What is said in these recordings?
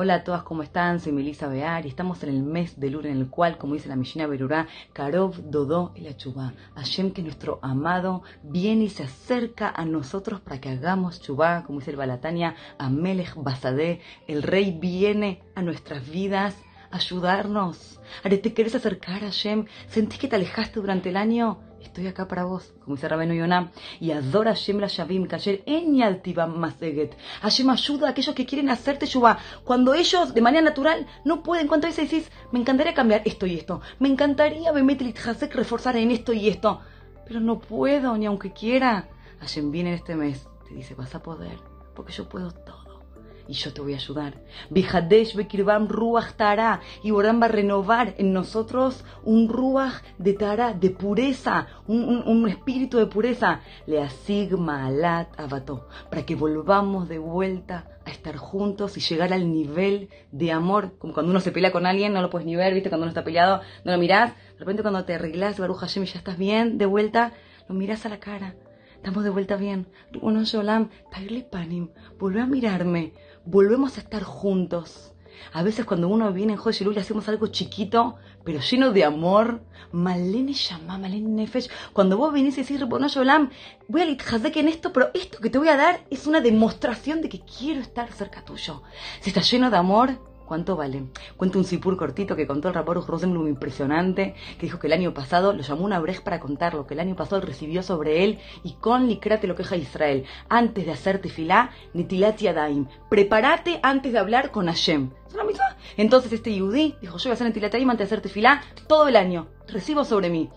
Hola a todas, ¿cómo están? Soy Melissa Bear y estamos en el mes de Luna en el cual, como dice la Mishina Berurá, Karov Dodó y la Chubá. Hashem, que nuestro amado viene y se acerca a nosotros para que hagamos Chubá, como dice el Balatania, Amelech Basadé. El rey viene a nuestras vidas ayudarnos. ¿te querés acercar a Hashem? ¿Sentís que te alejaste durante el año? Estoy acá para vos, como dice Rabenu Yonah, y adora Hashem la Shavim, Kasher en Maseget. Hashem ayuda a aquellos que quieren hacerte Shubá. Cuando ellos, de manera natural, no pueden. ¿Cuántas veces decís, me encantaría cambiar esto y esto? Me encantaría Bemetrit Hasek reforzar en esto y esto. Pero no puedo, ni aunque quiera. Hashem viene en este mes, te dice, vas a poder, porque yo puedo todo y yo te voy a ayudar. Bihadesh Bekirvam Ruach Tara. Y Borán va a renovar en nosotros un Ruach de Tara, de pureza, un, espíritu de pureza. Le asigma alat abato. Para que volvamos de vuelta a estar juntos y llegar al nivel de amor. Como cuando uno se pelea con alguien, no lo puedes ni ver, ¿viste? Cuando uno está peleado, no lo mirás. De repente cuando te arreglas, Baruch Hashem, y ya estás bien, de vuelta, lo mirás a la cara estamos de vuelta bien. Bueno, Yolam, Panim, vuelve a mirarme, volvemos a estar juntos. A veces cuando uno viene en Joy y hacemos algo chiquito, pero lleno de amor. Malene llama, Malene Nefesh. Cuando vos venís y decís, bueno, Yolam, voy a que en esto, pero esto que te voy a dar es una demostración de que quiero estar cerca tuyo. Si está lleno de amor, ¿Cuánto vale? Cuento un sipur cortito que contó el rapor Rosenblum impresionante, que dijo que el año pasado lo llamó una Brecht para contarlo, que el año pasado recibió sobre él y con Likrate lo queja Israel. Antes de hacer tefilá, nitilat yadaim. Prepárate antes de hablar con Hashem. Entonces este yudí dijo, yo voy a hacer nitilat yadaim antes de hacer tefilá todo el año. Recibo sobre mí.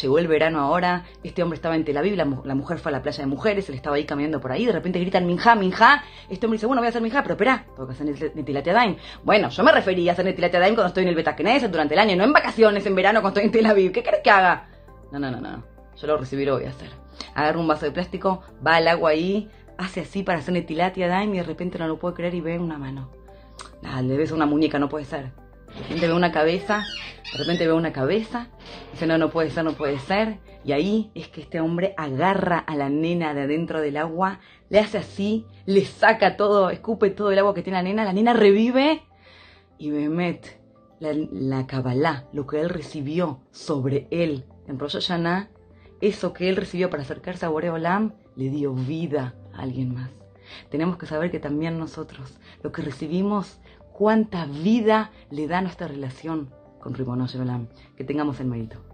Llegó el verano ahora, este hombre estaba en Tel Aviv, la, mujer fue a la playa de mujeres, él estaba ahí caminando por ahí, de repente gritan Minja, Minja. Este hombre dice, bueno, voy a hacer Minja, pero espera, tengo que hacer Netilat Daim. Bueno, yo me refería a hacer Netilat Daim cuando estoy en el Betacneset durante el año, no en vacaciones, en verano cuando estoy en Tel Aviv. ¿Qué querés que haga? No, no, no, no. Yo lo recibí, lo voy a hacer. Agarra un vaso de plástico, va al agua ahí, hace así para hacer Netilat Daim y de repente no lo puede creer y ve una mano. Nada, le ves una muñeca, no puede ser. De repente ve una cabeza, de repente ve una cabeza, dice, no, no puede ser, no puede ser. Y ahí es que este hombre agarra a la nena de adentro del agua, le hace así, le saca todo, escupe todo el agua que tiene la nena, la nena revive y Behemet, la, la Kabbalah, lo que él recibió sobre él en Rosh Hashanah, eso que él recibió para acercarse a Boreolam, le dio vida a alguien más. Tenemos que saber que también nosotros, lo que recibimos, cuánta vida le da nuestra relación con Rimono Que tengamos el mérito.